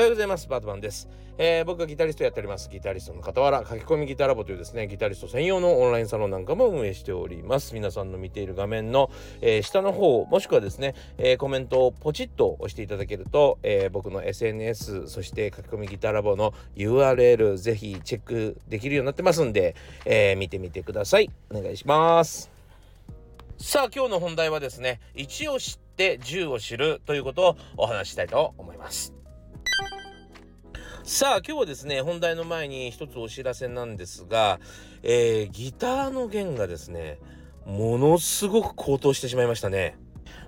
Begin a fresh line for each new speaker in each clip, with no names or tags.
はようございます。バートマンです。えー、僕はギタリストやっております。ギタリストの傍ら、書き込みギターラボというですね、ギタリスト専用のオンラインサロンなんかも運営しております。皆さんの見ている画面の、えー、下の方、もしくはですね、えー、コメントをポチッと押していただけると、え僕の SNS、そして書き込みギターラボの URL、ぜひチェックできるようになってますんで、え見てみてください。お願いします。さあ、今日の本題はですね、1を知って10を知るということをお話したいと思います。さあ今日はですね本題の前に一つお知らせなんですが、えー、ギターの弦がですねものすごく高騰してしまいましたね。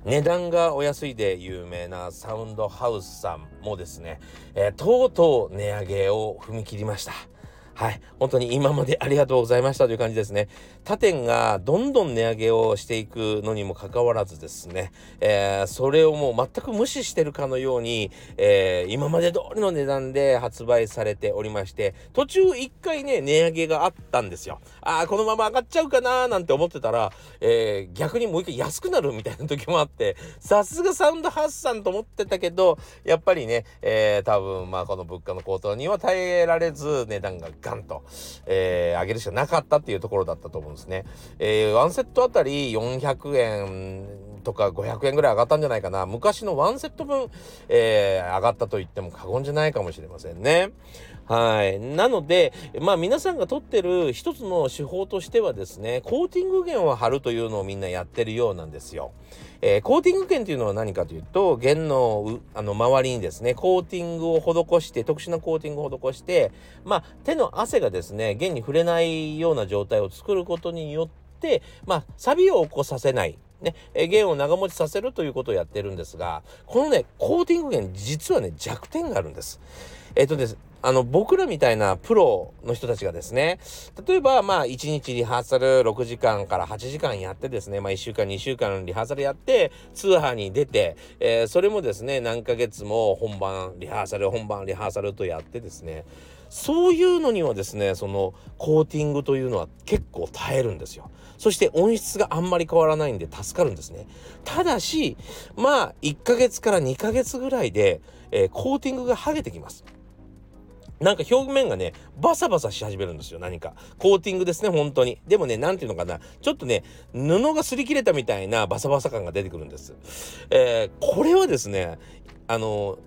値段がお安いで有名なサウンドハウスさんもですね、えー、とうとう値上げを踏み切りました。はい。本当に今までありがとうございましたという感じですね。他店がどんどん値上げをしていくのにもかかわらずですね、えー、それをもう全く無視してるかのように、えー、今まで通りの値段で発売されておりまして、途中一回ね、値上げがあったんですよ。ああ、このまま上がっちゃうかなーなんて思ってたら、えー、逆にもう一回安くなるみたいな時もあって、さすがサウンドハウスさんと思ってたけど、やっぱりね、えー、多分まあこの物価の高騰には耐えられず値段がガンと、えー、上げるしかなかったっていうところだったと思うんですね。えー、ワンセットあたり400円とか500円ぐらい上がったんじゃないかな。昔のワンセット分、えー、上がったと言っても過言じゃないかもしれませんね。はい。なので、まあ皆さんが取ってる一つの手法としてはですね、コーティング弦を貼るというのをみんなやってるようなんですよ。えー、コーティング弦というのは何かというと、弦のあの周りにですね、コーティングを施して、特殊なコーティングを施して、まあ手の汗がですね、弦に触れないような状態を作ることによって、まあ錆を起こさせない。ね、え弦を長持ちさせるということをやってるんですが、このね、コーティング弦、実はね、弱点があるんです。えっ、ー、とです、あの、僕らみたいなプロの人たちがですね、例えば、まあ、1日リハーサル6時間から8時間やってですね、まあ、1週間、2週間リハーサルやって、通販に出て、えー、それもですね、何ヶ月も本番、リハーサル、本番、リハーサルとやってですね、そういうのにはですね、そのコーティングというのは結構耐えるんですよ。そして音質があんまり変わらないんで助かるんですね。ただし、まあ、1ヶ月から2ヶ月ぐらいで、えー、コーティングが剥げてきます。なんか表面がね、バサバサし始めるんですよ、何か。コーティングですね、本当に。でもね、なんていうのかな、ちょっとね、布が擦り切れたみたいなバサバサ感が出てくるんです。えー、これはですね、あの、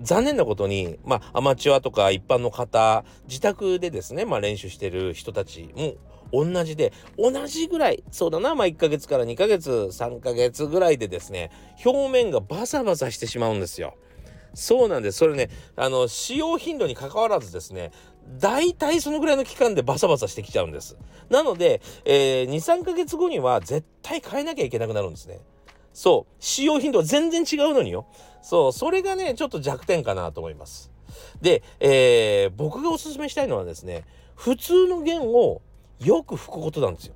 残念なことに、まあ、アマチュアとか一般の方、自宅でですね、まあ、練習してる人たちも同じで、同じぐらい、そうだな、まあ、1ヶ月から2ヶ月、3ヶ月ぐらいでですね、表面がバサバサしてしまうんですよ。そうなんです。それね、あの、使用頻度に関わらずですね、大体そのぐらいの期間でバサバサしてきちゃうんです。なので、えー、2、3ヶ月後には絶対変えなきゃいけなくなるんですね。そう。使用頻度は全然違うのによ。そう。それがね、ちょっと弱点かなと思います。で、えー、僕がおすすめしたいのはですね、普通の弦をよく吹くことなんですよ。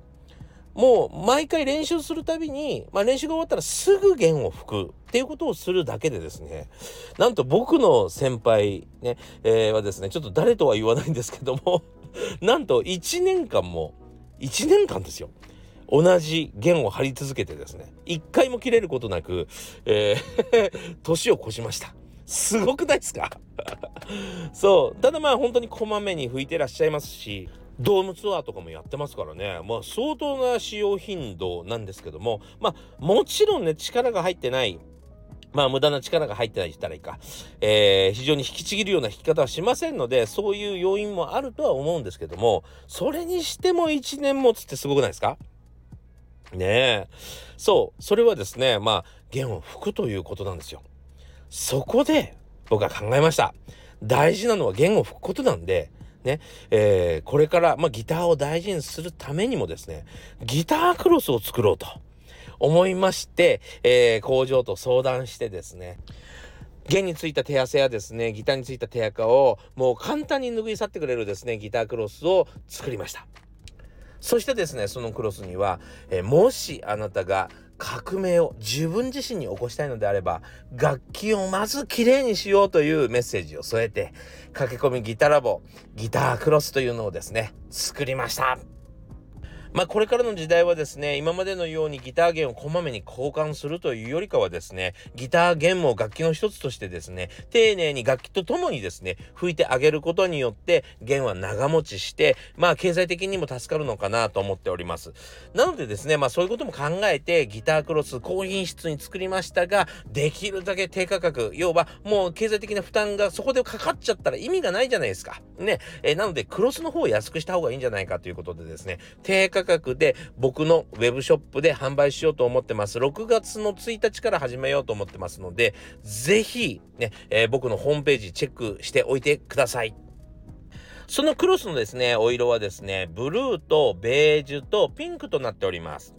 もう毎回練習するたびに、まあ、練習が終わったらすぐ弦を吹くっていうことをするだけでですね、なんと僕の先輩ね、えー、はですね、ちょっと誰とは言わないんですけども なんと1年間も、1年間ですよ。同じ弦を張り続けてですね、一回も切れることなく、えー 年を越しました。すごくないですか？そう。ただまあ本当にこまめに吹いてらっしゃいますし、ドームツアーとかもやってますからね、まあ、相当な使用頻度なんですけども、まあ、もちろんね、力が入ってない、まあ無駄な力が入ってないって言ったらいいか、えー、非常に引きちぎるような弾き方はしませんので、そういう要因もあるとは思うんですけども、それにしても1年持つってすごくないですか？ねえ。そう、それはですね、まあ、弦を吹くということなんですよ。そこで、僕は考えました。大事なのは弦を吹くことなんで、ね、えー、これから、まあ、ギターを大事にするためにもですね、ギタークロスを作ろうと思いまして、えー、工場と相談してですね、弦についた手汗やですね、ギターについた手垢をもう簡単に拭い去ってくれるですね、ギタークロスを作りました。そしてですね、そのクロスには、えー、もしあなたが革命を自分自身に起こしたいのであれば、楽器をまずきれいにしようというメッセージを添えて、駆け込みギタラボ、ギタークロスというのをですね、作りました。まあこれからの時代はですね、今までのようにギター弦をこまめに交換するというよりかはですね、ギター弦も楽器の一つとしてですね、丁寧に楽器とともにですね、吹いてあげることによって弦は長持ちして、まあ経済的にも助かるのかなと思っております。なのでですね、まあそういうことも考えてギタークロス高品質に作りましたが、できるだけ低価格、要はもう経済的な負担がそこでかかっちゃったら意味がないじゃないですか。ね。えー、なのでクロスの方を安くした方がいいんじゃないかということでですね、低価価格で僕のウェブショップで販売しようと思ってます。6月の1日から始めようと思ってますので、ぜひね、えー、僕のホームページチェックしておいてください。そのクロスのですね、お色はですね、ブルーとベージュとピンクとなっております。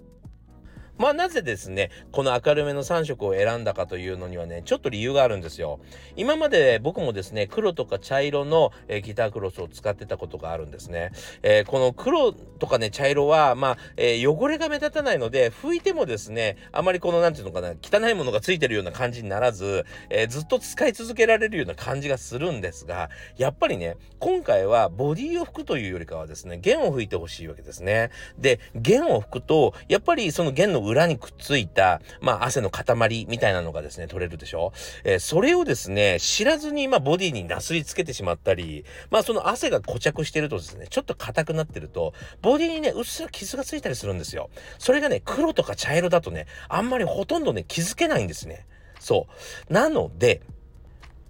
まあなぜですね、この明るめの3色を選んだかというのにはね、ちょっと理由があるんですよ。今まで僕もですね、黒とか茶色の、え、ギタークロスを使ってたことがあるんですね。えー、この黒とかね、茶色は、まあ、えー、汚れが目立たないので、拭いてもですね、あまりこの、なんていうのかな、汚いものがついてるような感じにならず、えずっと使い続けられるような感じがするんですが、やっぱりね、今回はボディを拭くというよりかはですね、弦を拭いてほしいわけですね。で、弦を拭くと、やっぱりその弦の裏にくっついた、まあ、汗の塊みたいなのがですね、取れるでしょ？えー、それをですね、知らずに、まあ、ボディになすりつけてしまったり、まあ、その汗が固着してるとですね、ちょっと硬くなってると、ボディにね、うっすら傷がついたりするんですよ。それがね、黒とか茶色だとね、あんまりほとんどね、気づけないんですね。そう。なので、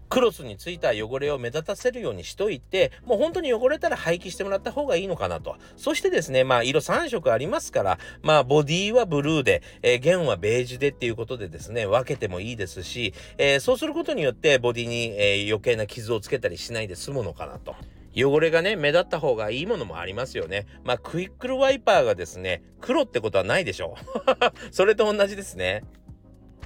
クロスについた汚れを目立たせるようにしといて、もう本当に汚れたら廃棄してもらった方がいいのかなと。そしてですね、まあ色3色ありますから、まあボディはブルーで、えー、弦はベージュでっていうことでですね、分けてもいいですし、えー、そうすることによってボディに、えー、余計な傷をつけたりしないで済むのかなと。汚れがね、目立った方がいいものもありますよね。まあ、クイックルワイパーがですね、黒ってことはないでしょう。それと同じですね。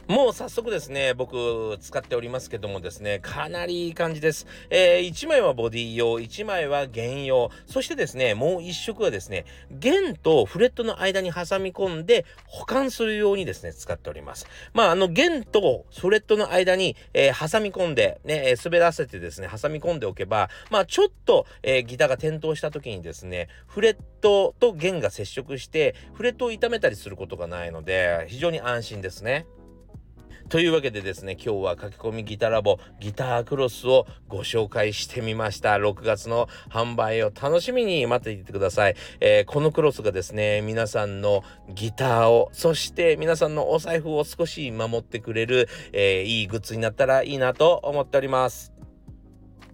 もう早速ですね、僕使っておりますけどもですね、かなりいい感じです。えー、1枚はボディ用、1枚は弦用、そしてですね、もう1色はですね、弦とフレットの間に挟み込んで保管するようにですね、使っております。まあ、あの弦とフレットの間に、えー、挟み込んで、ね、滑らせてですね、挟み込んでおけば、まあ、ちょっと、えー、ギターが転倒した時にですね、フレットと弦が接触して、フレットを傷めたりすることがないので、非常に安心ですね。というわけでですね、今日は書き込みギターラボギタークロスをご紹介してみました。6月の販売を楽しみに待っていてください。えー、このクロスがですね、皆さんのギターを、そして皆さんのお財布を少し守ってくれる、えー、いいグッズになったらいいなと思っております。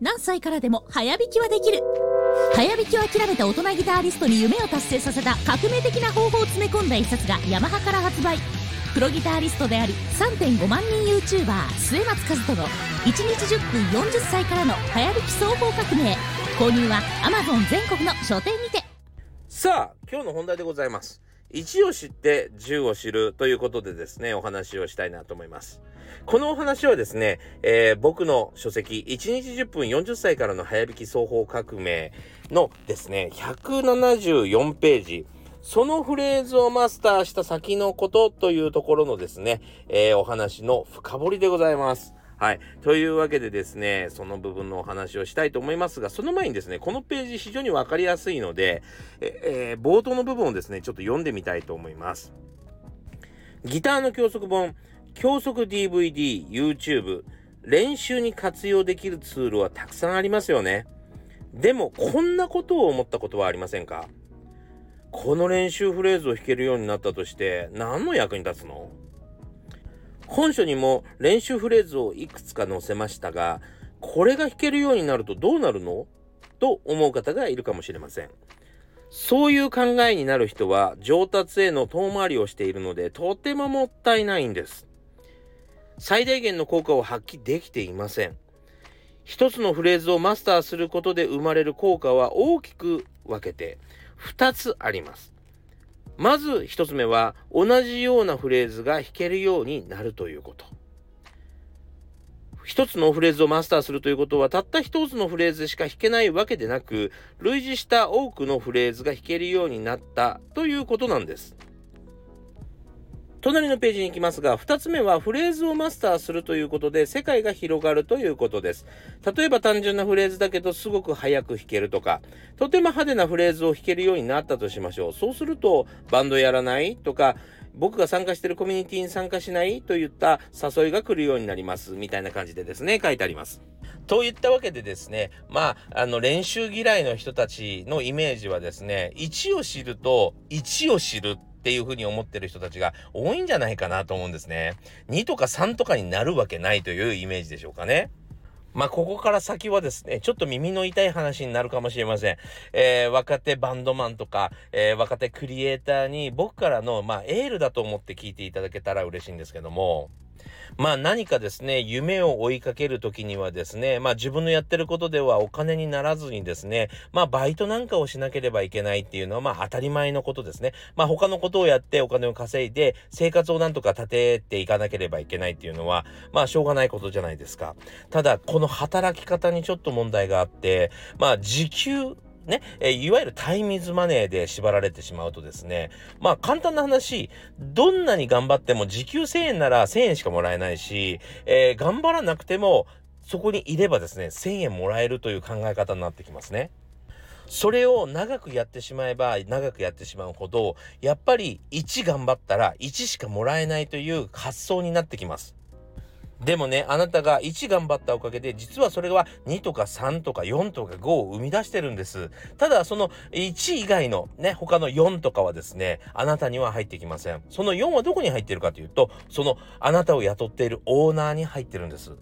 何歳からでも早弾きはできる。早弾きを諦めた大人ギタリストに夢を達成させた革命的な方法を詰め込んだ一冊がヤマハから発売。プロギタリストであり3.5万人 YouTuber 末松和人の1日10分40歳からの流行りき双方革命。購入は Amazon 全国の書店にて。
さあ今日の本題でございます。1を知って10を知るということでですね、お話をしたいなと思います。このお話はですね、えー、僕の書籍、1日10分40歳からの早弾き双方革命のですね、174ページ、そのフレーズをマスターした先のことというところのですね、えー、お話の深掘りでございます。はい。というわけでですね、その部分のお話をしたいと思いますが、その前にですね、このページ非常にわかりやすいので、えー、冒頭の部分をですね、ちょっと読んでみたいと思います。ギターの教則本、教則 DVD、YouTube、練習に活用できるツールはたくさんありますよね。でも、こんなことを思ったことはありませんか？この練習フレーズを弾けるようになったとして何の役に立つの？本書にも練習フレーズをいくつか載せましたが、これが弾けるようになるとどうなるの？と思う方がいるかもしれません。そういう考えになる人は上達への遠回りをしているのでとてももったいないんです。最大限の効果を発揮できていません。一つのフレーズをマスターすることで生まれる効果は大きく分けて2つあります。まず1つ目は同じようなフレーズが弾けるようになるということ。一つのフレーズをマスターするということはたった一つのフレーズしか弾けないわけでなく類似した多くのフレーズが弾けるようになったということなんです。隣のページに行きますが、2つ目はフレーズをマスターするということで世界が広がるということです。例えば単純なフレーズだけどすごく早く弾けるとか、とても派手なフレーズを弾けるようになったとしましょう。そうすると、バンドやらないとか、僕が参加してるコミュニティに参加しないといった誘いが来るようになります。みたいな感じでですね、書いてあります。といったわけでですね、まあ、あの、練習嫌いの人たちのイメージはですね、1を知ると、1を知るっていうふうに思ってる人たちが多いんじゃないかなと思うんですね。2とか3とかになるわけないというイメージでしょうかね。まあ、ここから先はですね、ちょっと耳の痛い話になるかもしれません。えー、若手バンドマンとか、えー、若手クリエイターに僕からの、まあ、エールだと思って聞いていただけたら嬉しいんですけども、まあ何かですね、夢を追いかけるときにはですね、まあ自分のやってることではお金にならずにですね、まあバイトなんかをしなければいけないっていうのはまあ当たり前のことですね。まあ他のことをやってお金を稼いで生活をなんとか立てていかなければいけないっていうのは、まあしょうがないことじゃないですか。ただ、この働き方にちょっと問題があって、まあ時給ね、えいわゆるタイミズマネーで縛られてしまうとですね、まあ簡単な話、どんなに頑張っても時給1000円なら1000円しかもらえないし、えー、頑張らなくてもそこにいればですね、1000円もらえるという考え方になってきますね。それを長くやってしまえば長くやってしまうほど、やっぱり1頑張ったら1しかもらえないという発想になってきます。でもね、あなたが1頑張ったおかげで、実はそれは2とか3とか4とか5を生み出してるんです。ただ、その1以外のね、他の4とかはですね、あなたには入ってきません。その4はどこに入ってるかというと、そのあなたを雇っているオーナーに入ってるんです。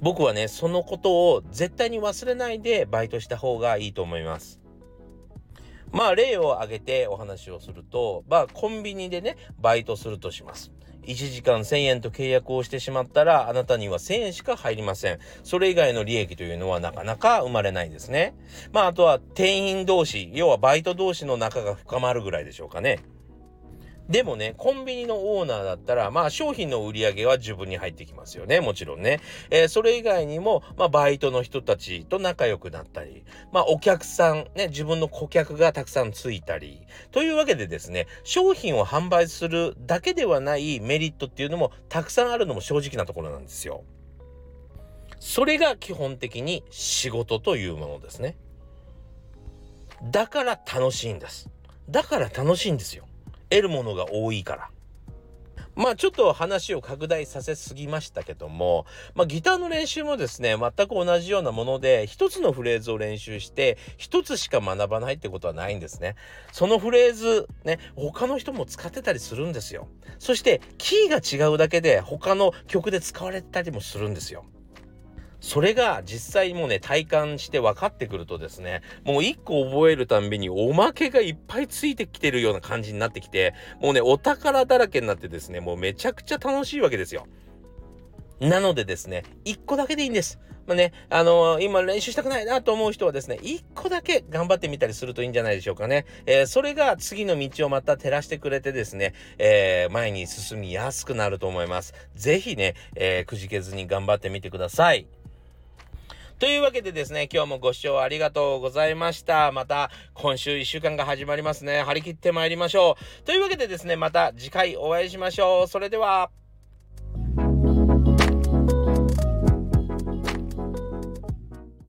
僕はね、そのことを絶対に忘れないでバイトした方がいいと思います。まあ例を挙げてお話をすると、まあコンビニでね、バイトするとします。1時間1000円と契約をしてしまったら、あなたには1000円しか入りません。それ以外の利益というのはなかなか生まれないですね。まあ、あとは店員同士、要はバイト同士の仲が深まるぐらいでしょうかね。でもね、コンビニのオーナーだったら、まあ商品の売り上げは自分に入ってきますよね。もちろんね。えー、それ以外にも、まあバイトの人たちと仲良くなったり、まあお客さん、ね、自分の顧客がたくさんついたり、というわけでですね、商品を販売するだけではないメリットっていうのもたくさんあるのも正直なところなんですよ。それが基本的に仕事というものですね。だから楽しいんです。だから楽しいんですよ。得るものが多いから。まあちょっと話を拡大させすぎましたけども、まあギターの練習もですね、全く同じようなもので、一つのフレーズを練習して、一つしか学ばないってことはないんですね。そのフレーズ、ね、他の人も使ってたりするんですよ。そして、キーが違うだけで、他の曲で使われたりもするんですよ。それが実際もうね、体感して分かってくるとですね、もう一個覚えるたんびにおまけがいっぱいついてきてるような感じになってきて、もうね、お宝だらけになってですね、もうめちゃくちゃ楽しいわけですよ。なのでですね、一個だけでいいんです。まあね、あのー、今練習したくないなと思う人はですね、一個だけ頑張ってみたりするといいんじゃないでしょうかね。えー、それが次の道をまた照らしてくれてですね、えー、前に進みやすくなると思います。ぜひね、えくじけずに頑張ってみてください。というわけでですね、今日もご視聴ありがとうございました。また、今週1週間が始まりますね。張り切って参りましょう。というわけでですね、また次回お会いしましょう。それでは。